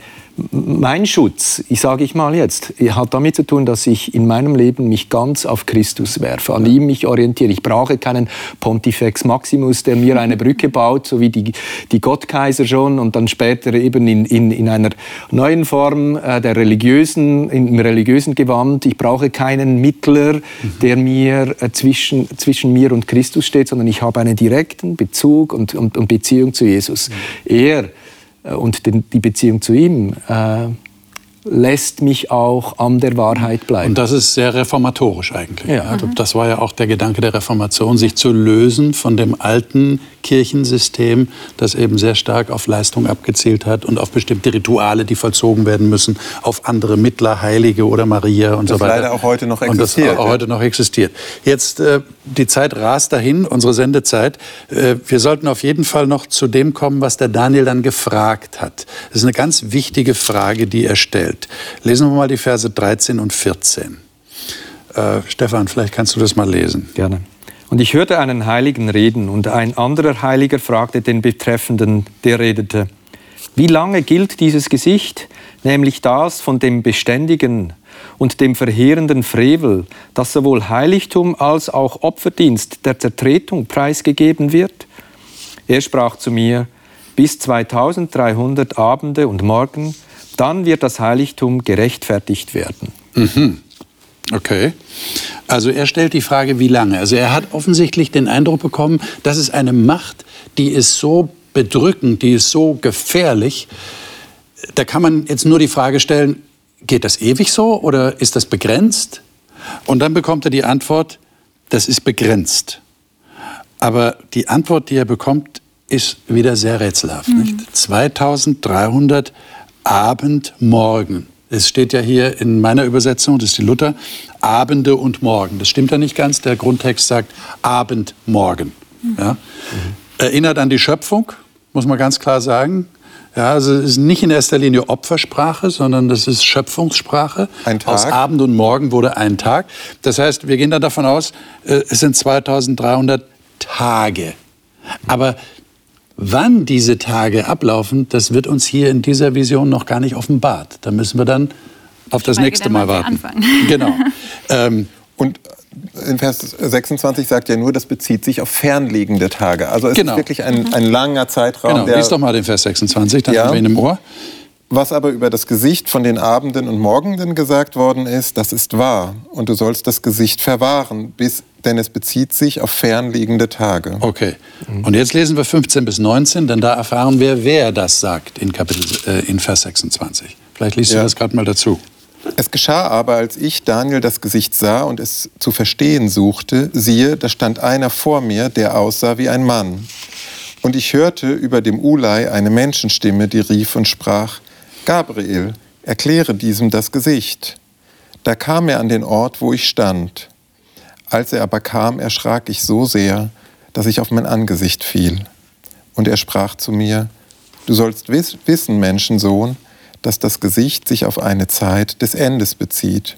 mein Schutz, ich sage ich mal jetzt, hat damit zu tun, dass ich in meinem Leben mich ganz auf Christus werfe, an ihm mich orientiere. Ich brauche keinen Pontifex Maximus, der mir eine Brücke baut, so wie die, die Gottkaiser schon und dann später eben in, in, in einer neuen Form äh, der religiösen, im religiösen Gewand. Ich brauche keinen Mittler, mhm. der mir äh, zwischen, zwischen mir und Christus steht, sondern ich habe einen direkten Bezug und, und, und Beziehung zu Jesus. Mhm. Er äh, und die Beziehung zu ihm äh, lässt mich auch an der Wahrheit bleiben. Und das ist sehr reformatorisch eigentlich. Ja. Also das war ja auch der Gedanke der Reformation, sich zu lösen von dem alten Kirchensystem, das eben sehr stark auf Leistung abgezielt hat und auf bestimmte Rituale, die vollzogen werden müssen, auf andere Mittler, Heilige oder Maria und das so weiter. Das leider auch heute noch existiert. Und das auch heute noch existiert. Jetzt, äh, die Zeit rast dahin, unsere Sendezeit. Äh, wir sollten auf jeden Fall noch zu dem kommen, was der Daniel dann gefragt hat. Das ist eine ganz wichtige Frage, die er stellt. Lesen wir mal die Verse 13 und 14. Äh, Stefan, vielleicht kannst du das mal lesen. Gerne. Und ich hörte einen Heiligen reden, und ein anderer Heiliger fragte den Betreffenden, der redete, wie lange gilt dieses Gesicht, nämlich das von dem beständigen und dem verheerenden Frevel, das sowohl Heiligtum als auch Opferdienst der Zertretung preisgegeben wird? Er sprach zu mir, bis 2300 Abende und Morgen, dann wird das Heiligtum gerechtfertigt werden. Mhm. Okay. Also er stellt die Frage, wie lange. Also er hat offensichtlich den Eindruck bekommen, das ist eine Macht, die ist so bedrückend, die ist so gefährlich. Da kann man jetzt nur die Frage stellen, geht das ewig so oder ist das begrenzt? Und dann bekommt er die Antwort, das ist begrenzt. Aber die Antwort, die er bekommt, ist wieder sehr rätselhaft. Mhm. Nicht? 2300 Abend, Morgen. Es steht ja hier in meiner Übersetzung, das ist die Luther, Abende und Morgen. Das stimmt ja nicht ganz. Der Grundtext sagt Abend, Morgen. Ja? Mhm. Erinnert an die Schöpfung, muss man ganz klar sagen. Ja, also es ist nicht in erster Linie Opfersprache, sondern das ist Schöpfungssprache. Ein Tag. Aus Abend und Morgen wurde ein Tag. Das heißt, wir gehen dann davon aus, äh, es sind 2300 Tage. Aber Wann diese Tage ablaufen, das wird uns hier in dieser Vision noch gar nicht offenbart. Da müssen wir dann auf das nächste Mal warten. Genau. ähm, und in Vers 26 sagt ja nur, das bezieht sich auf fernliegende Tage. Also es genau. ist wirklich ein, ein langer Zeitraum. Genau, der, lies doch mal den Vers 26, dann ja. haben wir ihn im Ohr. Was aber über das Gesicht von den Abenden und Morgenden gesagt worden ist, das ist wahr. Und du sollst das Gesicht verwahren, bis, denn es bezieht sich auf fernliegende Tage. Okay. Und jetzt lesen wir 15 bis 19, denn da erfahren wir, wer das sagt in, Kapitel, äh, in Vers 26. Vielleicht liest ja. du das gerade mal dazu. Es geschah aber, als ich Daniel das Gesicht sah und es zu verstehen suchte, siehe, da stand einer vor mir, der aussah wie ein Mann. Und ich hörte über dem Ulai eine Menschenstimme, die rief und sprach, Gabriel, erkläre diesem das Gesicht. Da kam er an den Ort, wo ich stand. Als er aber kam, erschrak ich so sehr, dass ich auf mein Angesicht fiel. Und er sprach zu mir, Du sollst wissen, Menschensohn, dass das Gesicht sich auf eine Zeit des Endes bezieht.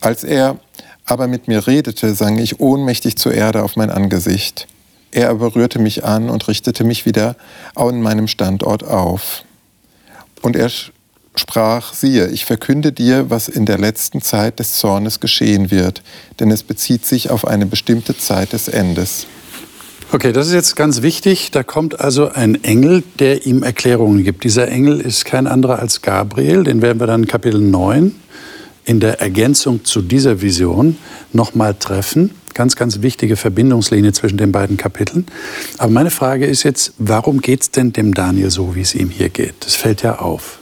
Als er aber mit mir redete, sang ich ohnmächtig zur Erde auf mein Angesicht. Er aber rührte mich an und richtete mich wieder an meinem Standort auf. Und er sprach, siehe, ich verkünde dir, was in der letzten Zeit des Zornes geschehen wird, denn es bezieht sich auf eine bestimmte Zeit des Endes. Okay, das ist jetzt ganz wichtig. Da kommt also ein Engel, der ihm Erklärungen gibt. Dieser Engel ist kein anderer als Gabriel, den werden wir dann in Kapitel 9 in der Ergänzung zu dieser Vision nochmal treffen. Ganz, ganz wichtige Verbindungslinie zwischen den beiden Kapiteln. Aber meine Frage ist jetzt, warum geht es denn dem Daniel so, wie es ihm hier geht? Das fällt ja auf.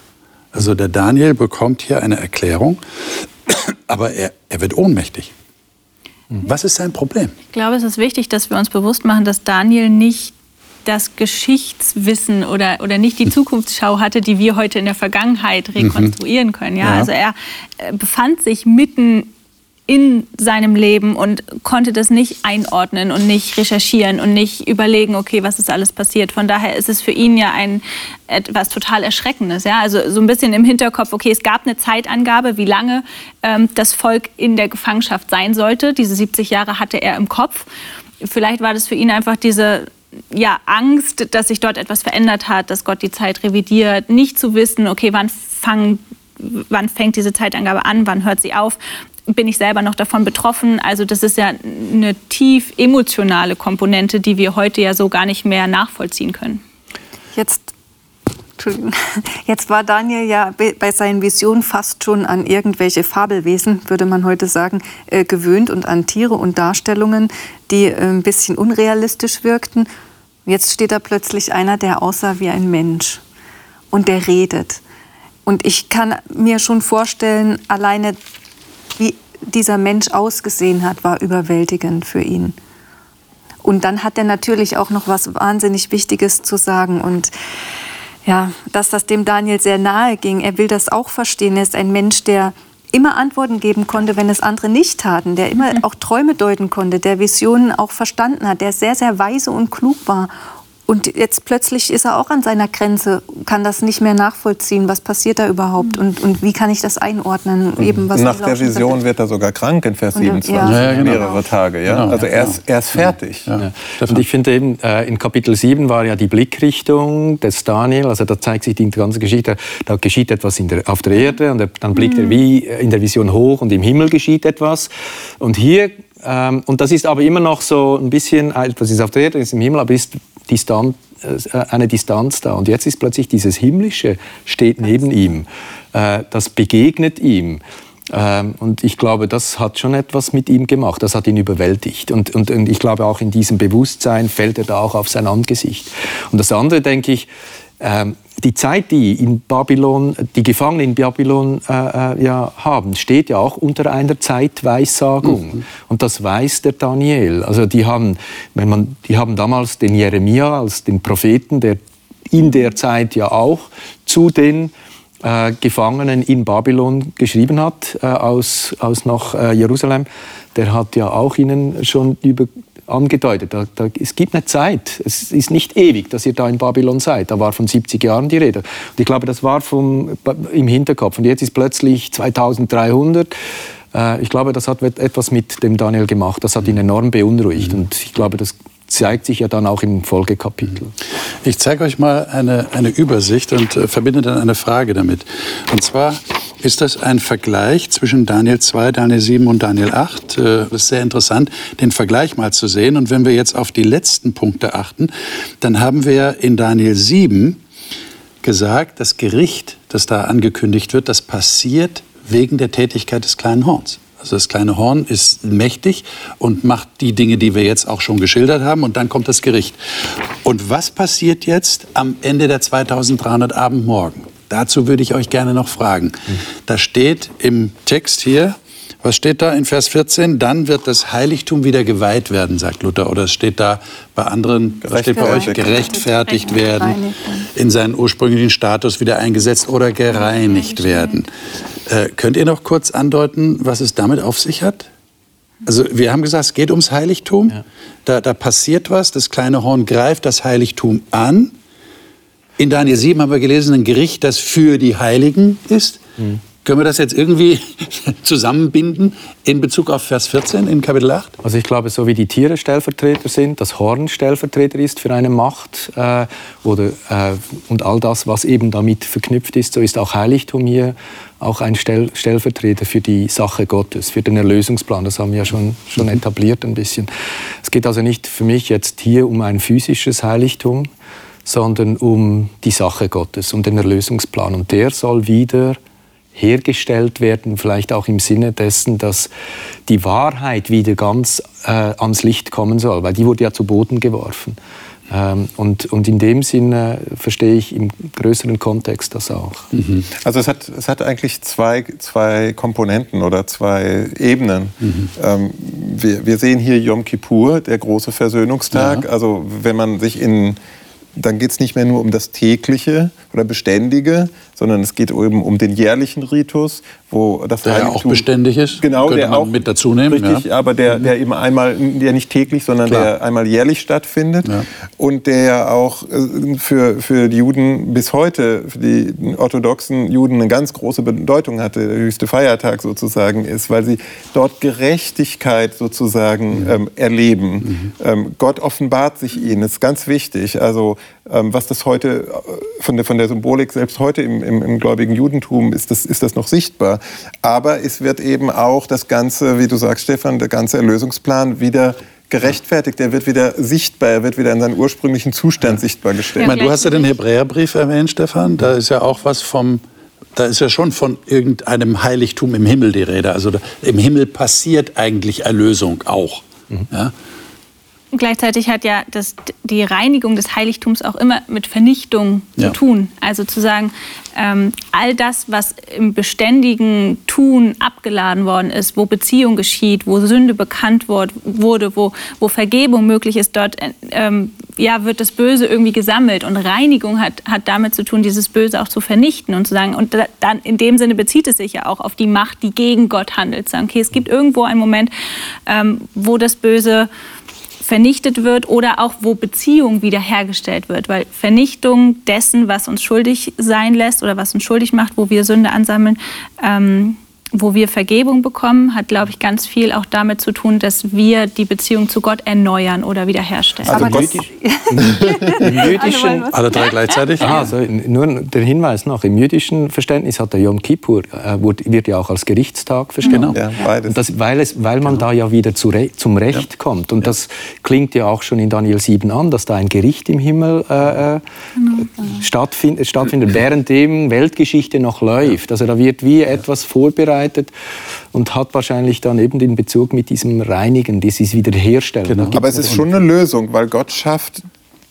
Also der Daniel bekommt hier eine Erklärung, aber er, er wird ohnmächtig. Was ist sein Problem? Ich glaube, es ist wichtig, dass wir uns bewusst machen, dass Daniel nicht das Geschichtswissen oder, oder nicht die Zukunftsschau hatte, die wir heute in der Vergangenheit rekonstruieren können. Ja? ja. Also er befand sich mitten in seinem Leben und konnte das nicht einordnen und nicht recherchieren und nicht überlegen, okay, was ist alles passiert. Von daher ist es für ihn ja ein etwas total Erschreckendes. Ja? Also so ein bisschen im Hinterkopf, okay, es gab eine Zeitangabe, wie lange ähm, das Volk in der Gefangenschaft sein sollte. Diese 70 Jahre hatte er im Kopf. Vielleicht war das für ihn einfach diese ja, Angst, dass sich dort etwas verändert hat, dass Gott die Zeit revidiert, nicht zu wissen, okay, wann, fang, wann fängt diese Zeitangabe an, wann hört sie auf bin ich selber noch davon betroffen. Also das ist ja eine tief emotionale Komponente, die wir heute ja so gar nicht mehr nachvollziehen können. Jetzt Jetzt war Daniel ja bei seinen Visionen fast schon an irgendwelche Fabelwesen, würde man heute sagen, äh, gewöhnt und an Tiere und Darstellungen, die äh, ein bisschen unrealistisch wirkten. Jetzt steht da plötzlich einer, der aussah wie ein Mensch und der redet. Und ich kann mir schon vorstellen, alleine dieser Mensch ausgesehen hat, war überwältigend für ihn. Und dann hat er natürlich auch noch was wahnsinnig Wichtiges zu sagen. Und ja, dass das dem Daniel sehr nahe ging. Er will das auch verstehen. Er ist ein Mensch, der immer Antworten geben konnte, wenn es andere nicht taten, der immer auch Träume deuten konnte, der Visionen auch verstanden hat, der sehr, sehr weise und klug war und jetzt plötzlich ist er auch an seiner Grenze, kann das nicht mehr nachvollziehen. Was passiert da überhaupt und, und wie kann ich das einordnen? Eben, was Nach der Vision wird er sogar krank in Vers 27, ja. Ja, genau. mehrere Tage. Ja? Genau. Also er ist, er ist fertig. Ja. Und ich finde eben, äh, in Kapitel 7 war ja die Blickrichtung des Daniel, also da zeigt sich die ganze Geschichte, da geschieht etwas der, auf der Erde und dann blickt mhm. er wie in der Vision hoch und im Himmel geschieht etwas. Und hier ähm, und das ist aber immer noch so ein bisschen, etwas ist auf der Erde, ist im Himmel, aber ist Distanz, äh, eine Distanz da. Und jetzt ist plötzlich dieses Himmlische steht neben ihm. Äh, das begegnet ihm. Ähm, und ich glaube, das hat schon etwas mit ihm gemacht. Das hat ihn überwältigt. Und, und, und ich glaube, auch in diesem Bewusstsein fällt er da auch auf sein Angesicht. Und das andere, denke ich, die Zeit, die in Babylon, die Gefangenen in Babylon äh, äh, ja, haben, steht ja auch unter einer Zeitweissagung. Mhm. Und das weiß der Daniel. Also die haben, wenn man, die haben damals den Jeremia als den Propheten, der in der Zeit ja auch zu den äh, Gefangenen in Babylon geschrieben hat, äh, aus, aus nach äh, Jerusalem. Der hat ja auch ihnen schon über angedeutet. Da, da, es gibt eine Zeit. Es ist nicht ewig, dass ihr da in Babylon seid. Da war von 70 Jahren die Rede. Und ich glaube, das war vom, im Hinterkopf. Und jetzt ist plötzlich 2300. Äh, ich glaube, das hat etwas mit dem Daniel gemacht. Das hat ihn enorm beunruhigt. Und ich glaube, das zeigt sich ja dann auch im Folgekapitel. Ich zeige euch mal eine, eine Übersicht und äh, verbinde dann eine Frage damit. Und zwar ist das ein Vergleich zwischen Daniel 2, Daniel 7 und Daniel 8. Äh, das ist sehr interessant, den Vergleich mal zu sehen. Und wenn wir jetzt auf die letzten Punkte achten, dann haben wir in Daniel 7 gesagt, das Gericht, das da angekündigt wird, das passiert wegen der Tätigkeit des kleinen Horns. Also das kleine Horn ist mächtig und macht die Dinge, die wir jetzt auch schon geschildert haben. Und dann kommt das Gericht. Und was passiert jetzt am Ende der 2300 Abendmorgen? Dazu würde ich euch gerne noch fragen. Da steht im Text hier, was steht da in Vers 14? Dann wird das Heiligtum wieder geweiht werden, sagt Luther. Oder es steht da bei anderen, was steht bei euch? Gerechtfertigt werden, in seinen ursprünglichen Status wieder eingesetzt oder gereinigt werden. Äh, könnt ihr noch kurz andeuten, was es damit auf sich hat? Also wir haben gesagt, es geht ums Heiligtum. Da, da passiert was, das kleine Horn greift das Heiligtum an. In Daniel 7 haben wir gelesen, ein Gericht, das für die Heiligen ist. Mhm. Können wir das jetzt irgendwie zusammenbinden in Bezug auf Vers 14 in Kapitel 8? Also ich glaube, so wie die Tiere Stellvertreter sind, das Horn Stellvertreter ist für eine Macht äh, oder, äh, und all das, was eben damit verknüpft ist, so ist auch Heiligtum hier auch ein Stell Stellvertreter für die Sache Gottes, für den Erlösungsplan. Das haben wir ja schon, schon mhm. etabliert ein bisschen. Es geht also nicht für mich jetzt hier um ein physisches Heiligtum, sondern um die Sache Gottes, um den Erlösungsplan. Und der soll wieder hergestellt werden, vielleicht auch im Sinne dessen, dass die Wahrheit wieder ganz äh, ans Licht kommen soll, weil die wurde ja zu Boden geworfen. Ähm, und, und in dem Sinne verstehe ich im größeren Kontext das auch. Mhm. Also es hat, es hat eigentlich zwei, zwei Komponenten oder zwei Ebenen. Mhm. Ähm, wir, wir sehen hier Yom Kippur, der große Versöhnungstag. Ja. Also wenn man sich in dann geht es nicht mehr nur um das tägliche, oder beständige, sondern es geht eben um den jährlichen Ritus, wo das der Heiligtum ja auch beständig ist. Genau, könnte der man auch mit dazu nehmen. Richtig, ja. aber der, der eben einmal, der nicht täglich, sondern Klar. der einmal jährlich stattfindet Ja. und der ja auch äh, für, für die Juden bis heute, für die orthodoxen Juden eine ganz große Bedeutung hatte, der höchste Feiertag sozusagen ist, weil sie dort Gerechtigkeit sozusagen ähm, erleben. Ähm, Gott offenbart sich ihnen, das ist ganz wichtig. Also ähm, was das heute äh, von der, von der Symbolik selbst heute im, im, im gläubigen Judentum ist das, ist das noch sichtbar. Aber es wird eben auch das Ganze, wie du sagst, Stefan, der ganze Erlösungsplan wieder gerechtfertigt. Er wird wieder sichtbar, er wird wieder in seinen ursprünglichen Zustand sichtbar Ich gestellt. meine, du hast ja den Hebräerbrief erwähnt, Stefan. Da ist ja auch was vom, da ist ja schon von irgendeinem Heiligtum im Himmel die Rede. Also da, im Himmel passiert eigentlich Erlösung auch. Ja? Gleichzeitig hat ja das, die Reinigung des Heiligtums auch immer mit Vernichtung Ja. zu tun. Also zu sagen, ähm, all das, was im beständigen Tun abgeladen worden ist, wo Beziehung geschieht, wo Sünde bekannt wurde, wo, wo Vergebung möglich ist, dort äh, ähm, ja, wird das Böse irgendwie gesammelt. Und Reinigung hat, hat damit zu tun, dieses Böse auch zu vernichten und zu sagen, und da, dann in dem Sinne bezieht es sich ja auch auf die Macht, die gegen Gott handelt. Sagen, okay, es gibt irgendwo einen Moment, ähm, wo das Böse vernichtet wird oder auch wo Beziehung wiederhergestellt wird. Weil Vernichtung dessen, was uns schuldig sein lässt oder was uns schuldig macht, wo wir Sünde ansammeln, ähm, wo wir Vergebung bekommen, hat, glaube ich, ganz viel auch damit zu tun, dass wir die Beziehung zu Gott erneuern oder wiederherstellen. Also Aber das, Im jüdischen, Alle drei gleichzeitig? Aha, so, nur der Hinweis noch. Im jüdischen Verständnis hat der Yom Kippur, äh, wird, ja auch als Gerichtstag verstanden. Ja, beides. Und das, weil, es, weil man da ja wieder zu Re zum Recht kommt. Und das klingt ja auch schon in Daniel 7 an, dass da ein Gericht im Himmel äh, äh, stattfind, stattfindet, währenddem Weltgeschichte noch läuft. Also da wird wie etwas vorbereitet und hat wahrscheinlich dann eben den Bezug mit diesem Reinigen, dieses Wiederherstellen. Gibt Aber es ist schon eine Lösung, weil Gott schafft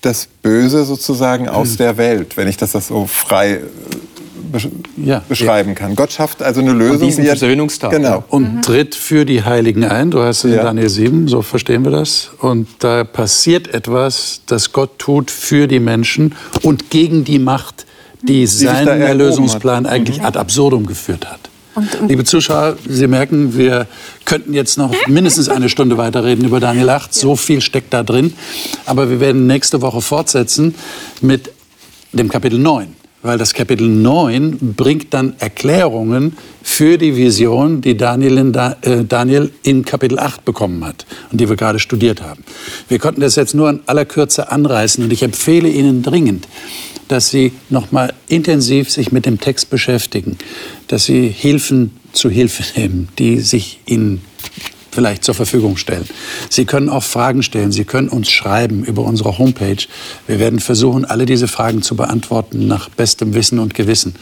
das Böse sozusagen aus der Welt, wenn ich das, so frei äh, besch Ja. beschreiben kann. Gott schafft also eine Lösung. diesen wie er- Versöhnungstag, Genau. und tritt für die Heiligen ein. Du hast es in Ja. Daniel 7, so verstehen wir das. Und da passiert etwas, das Gott tut für die Menschen und gegen die Macht, die da seinen Erlösungsplan eigentlich ad absurdum geführt hat. Liebe Zuschauer, Sie merken, wir könnten jetzt noch mindestens eine Stunde weiterreden über Daniel 8. So viel steckt da drin. Aber wir werden nächste Woche fortsetzen mit dem Kapitel 9. Weil das Kapitel 9 bringt dann Erklärungen für die Vision, die Daniel in, da, äh, Daniel in Kapitel 8 bekommen hat und die wir gerade studiert haben. Wir konnten das jetzt nur in aller Kürze anreißen und ich empfehle Ihnen dringend, dass Sie noch mal intensiv sich mit dem Text beschäftigen, dass Sie Hilfen zu Hilfe nehmen, die sich Ihnen vielleicht zur Verfügung stellen. Sie können auch Fragen stellen. Sie können uns schreiben über unsere Homepage. Wir werden versuchen, alle diese Fragen zu beantworten nach bestem Wissen und Gewissen.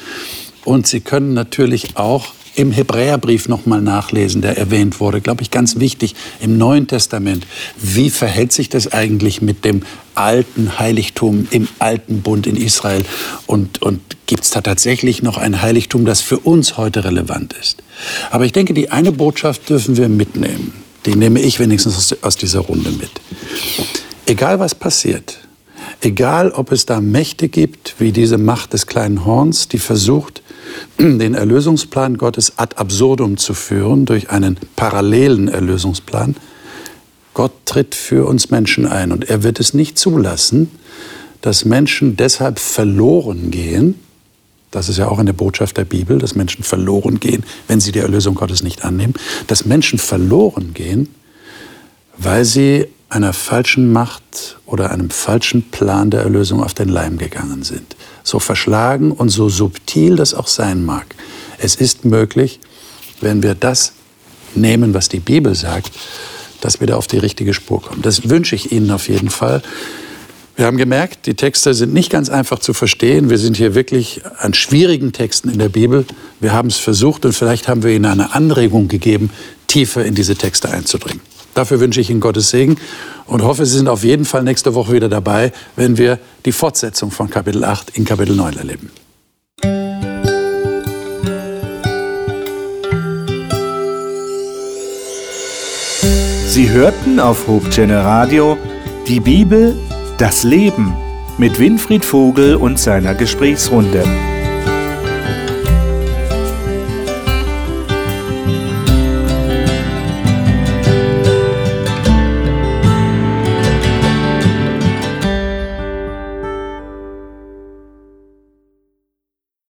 Und Sie können natürlich auch im Hebräerbrief noch mal nachlesen, der erwähnt wurde, glaube ich, ganz wichtig im Neuen Testament. Wie verhält sich das eigentlich mit dem alten Heiligtum im alten Bund in Israel? Und, und gibt es da tatsächlich noch ein Heiligtum, das für uns heute relevant ist? Aber ich denke, die eine Botschaft dürfen wir mitnehmen. Die nehme ich wenigstens aus dieser Runde mit. Egal was passiert, egal ob es da Mächte gibt, wie diese Macht des kleinen Horns, die versucht, den Erlösungsplan Gottes ad absurdum zu führen durch einen parallelen Erlösungsplan, Gott tritt für uns Menschen ein und er wird es nicht zulassen, dass Menschen deshalb verloren gehen. Das ist ja auch eine Botschaft der Bibel, dass Menschen verloren gehen, wenn sie die Erlösung Gottes nicht annehmen. Dass Menschen verloren gehen, weil sie einer falschen Macht oder einem falschen Plan der Erlösung auf den Leim gegangen sind. So verschlagen und so subtil das auch sein mag. Es ist möglich, wenn wir das nehmen, was die Bibel sagt, dass wir da auf die richtige Spur kommen. Das wünsche ich Ihnen auf jeden Fall. Wir haben gemerkt, die Texte sind nicht ganz einfach zu verstehen. Wir sind hier wirklich an schwierigen Texten in der Bibel. Wir haben es versucht und vielleicht haben wir Ihnen eine Anregung gegeben, tiefer in diese Texte einzudringen. Dafür wünsche ich Ihnen Gottes Segen und hoffe, Sie sind auf jeden Fall nächste Woche wieder dabei, wenn wir die Fortsetzung von Kapitel 8 in Kapitel 9 erleben. Sie hörten auf Hochchannel Radio die Bibel, das Leben mit Winfried Vogel und seiner Gesprächsrunde.